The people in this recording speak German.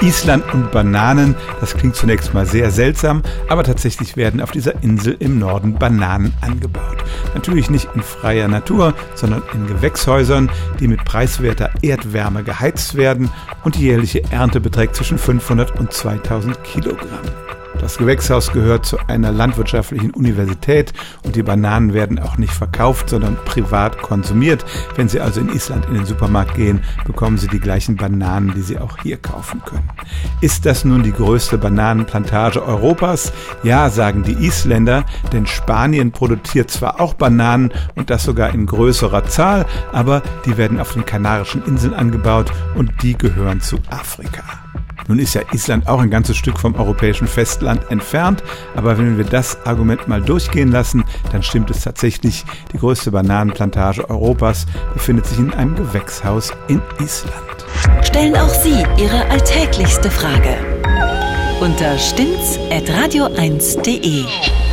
Island und Bananen, das klingt zunächst mal sehr seltsam, aber tatsächlich werden auf dieser Insel im Norden Bananen angebaut. Natürlich nicht in freier Natur, sondern in Gewächshäusern, die mit preiswerter Erdwärme geheizt werden und die jährliche Ernte beträgt zwischen 500 und 2000 Kilogramm. Das Gewächshaus gehört zu einer landwirtschaftlichen Universität und die Bananen werden auch nicht verkauft, sondern privat konsumiert. Wenn Sie also in Island in den Supermarkt gehen, bekommen Sie die gleichen Bananen, die Sie auch hier kaufen können. Ist das nun die größte Bananenplantage Europas? Ja, sagen die Isländer, denn Spanien produziert zwar auch Bananen und das sogar in größerer Zahl, aber die werden auf den Kanarischen Inseln angebaut und die gehören zu Afrika. Nun ist ja Island auch ein ganzes Stück vom europäischen Festland entfernt, aber wenn wir das Argument mal durchgehen lassen, dann stimmt es tatsächlich. Die größte Bananenplantage Europas befindet sich in einem Gewächshaus in Island. Stellen auch Sie Ihre alltäglichste Frage unter stimmtz.radio1.de.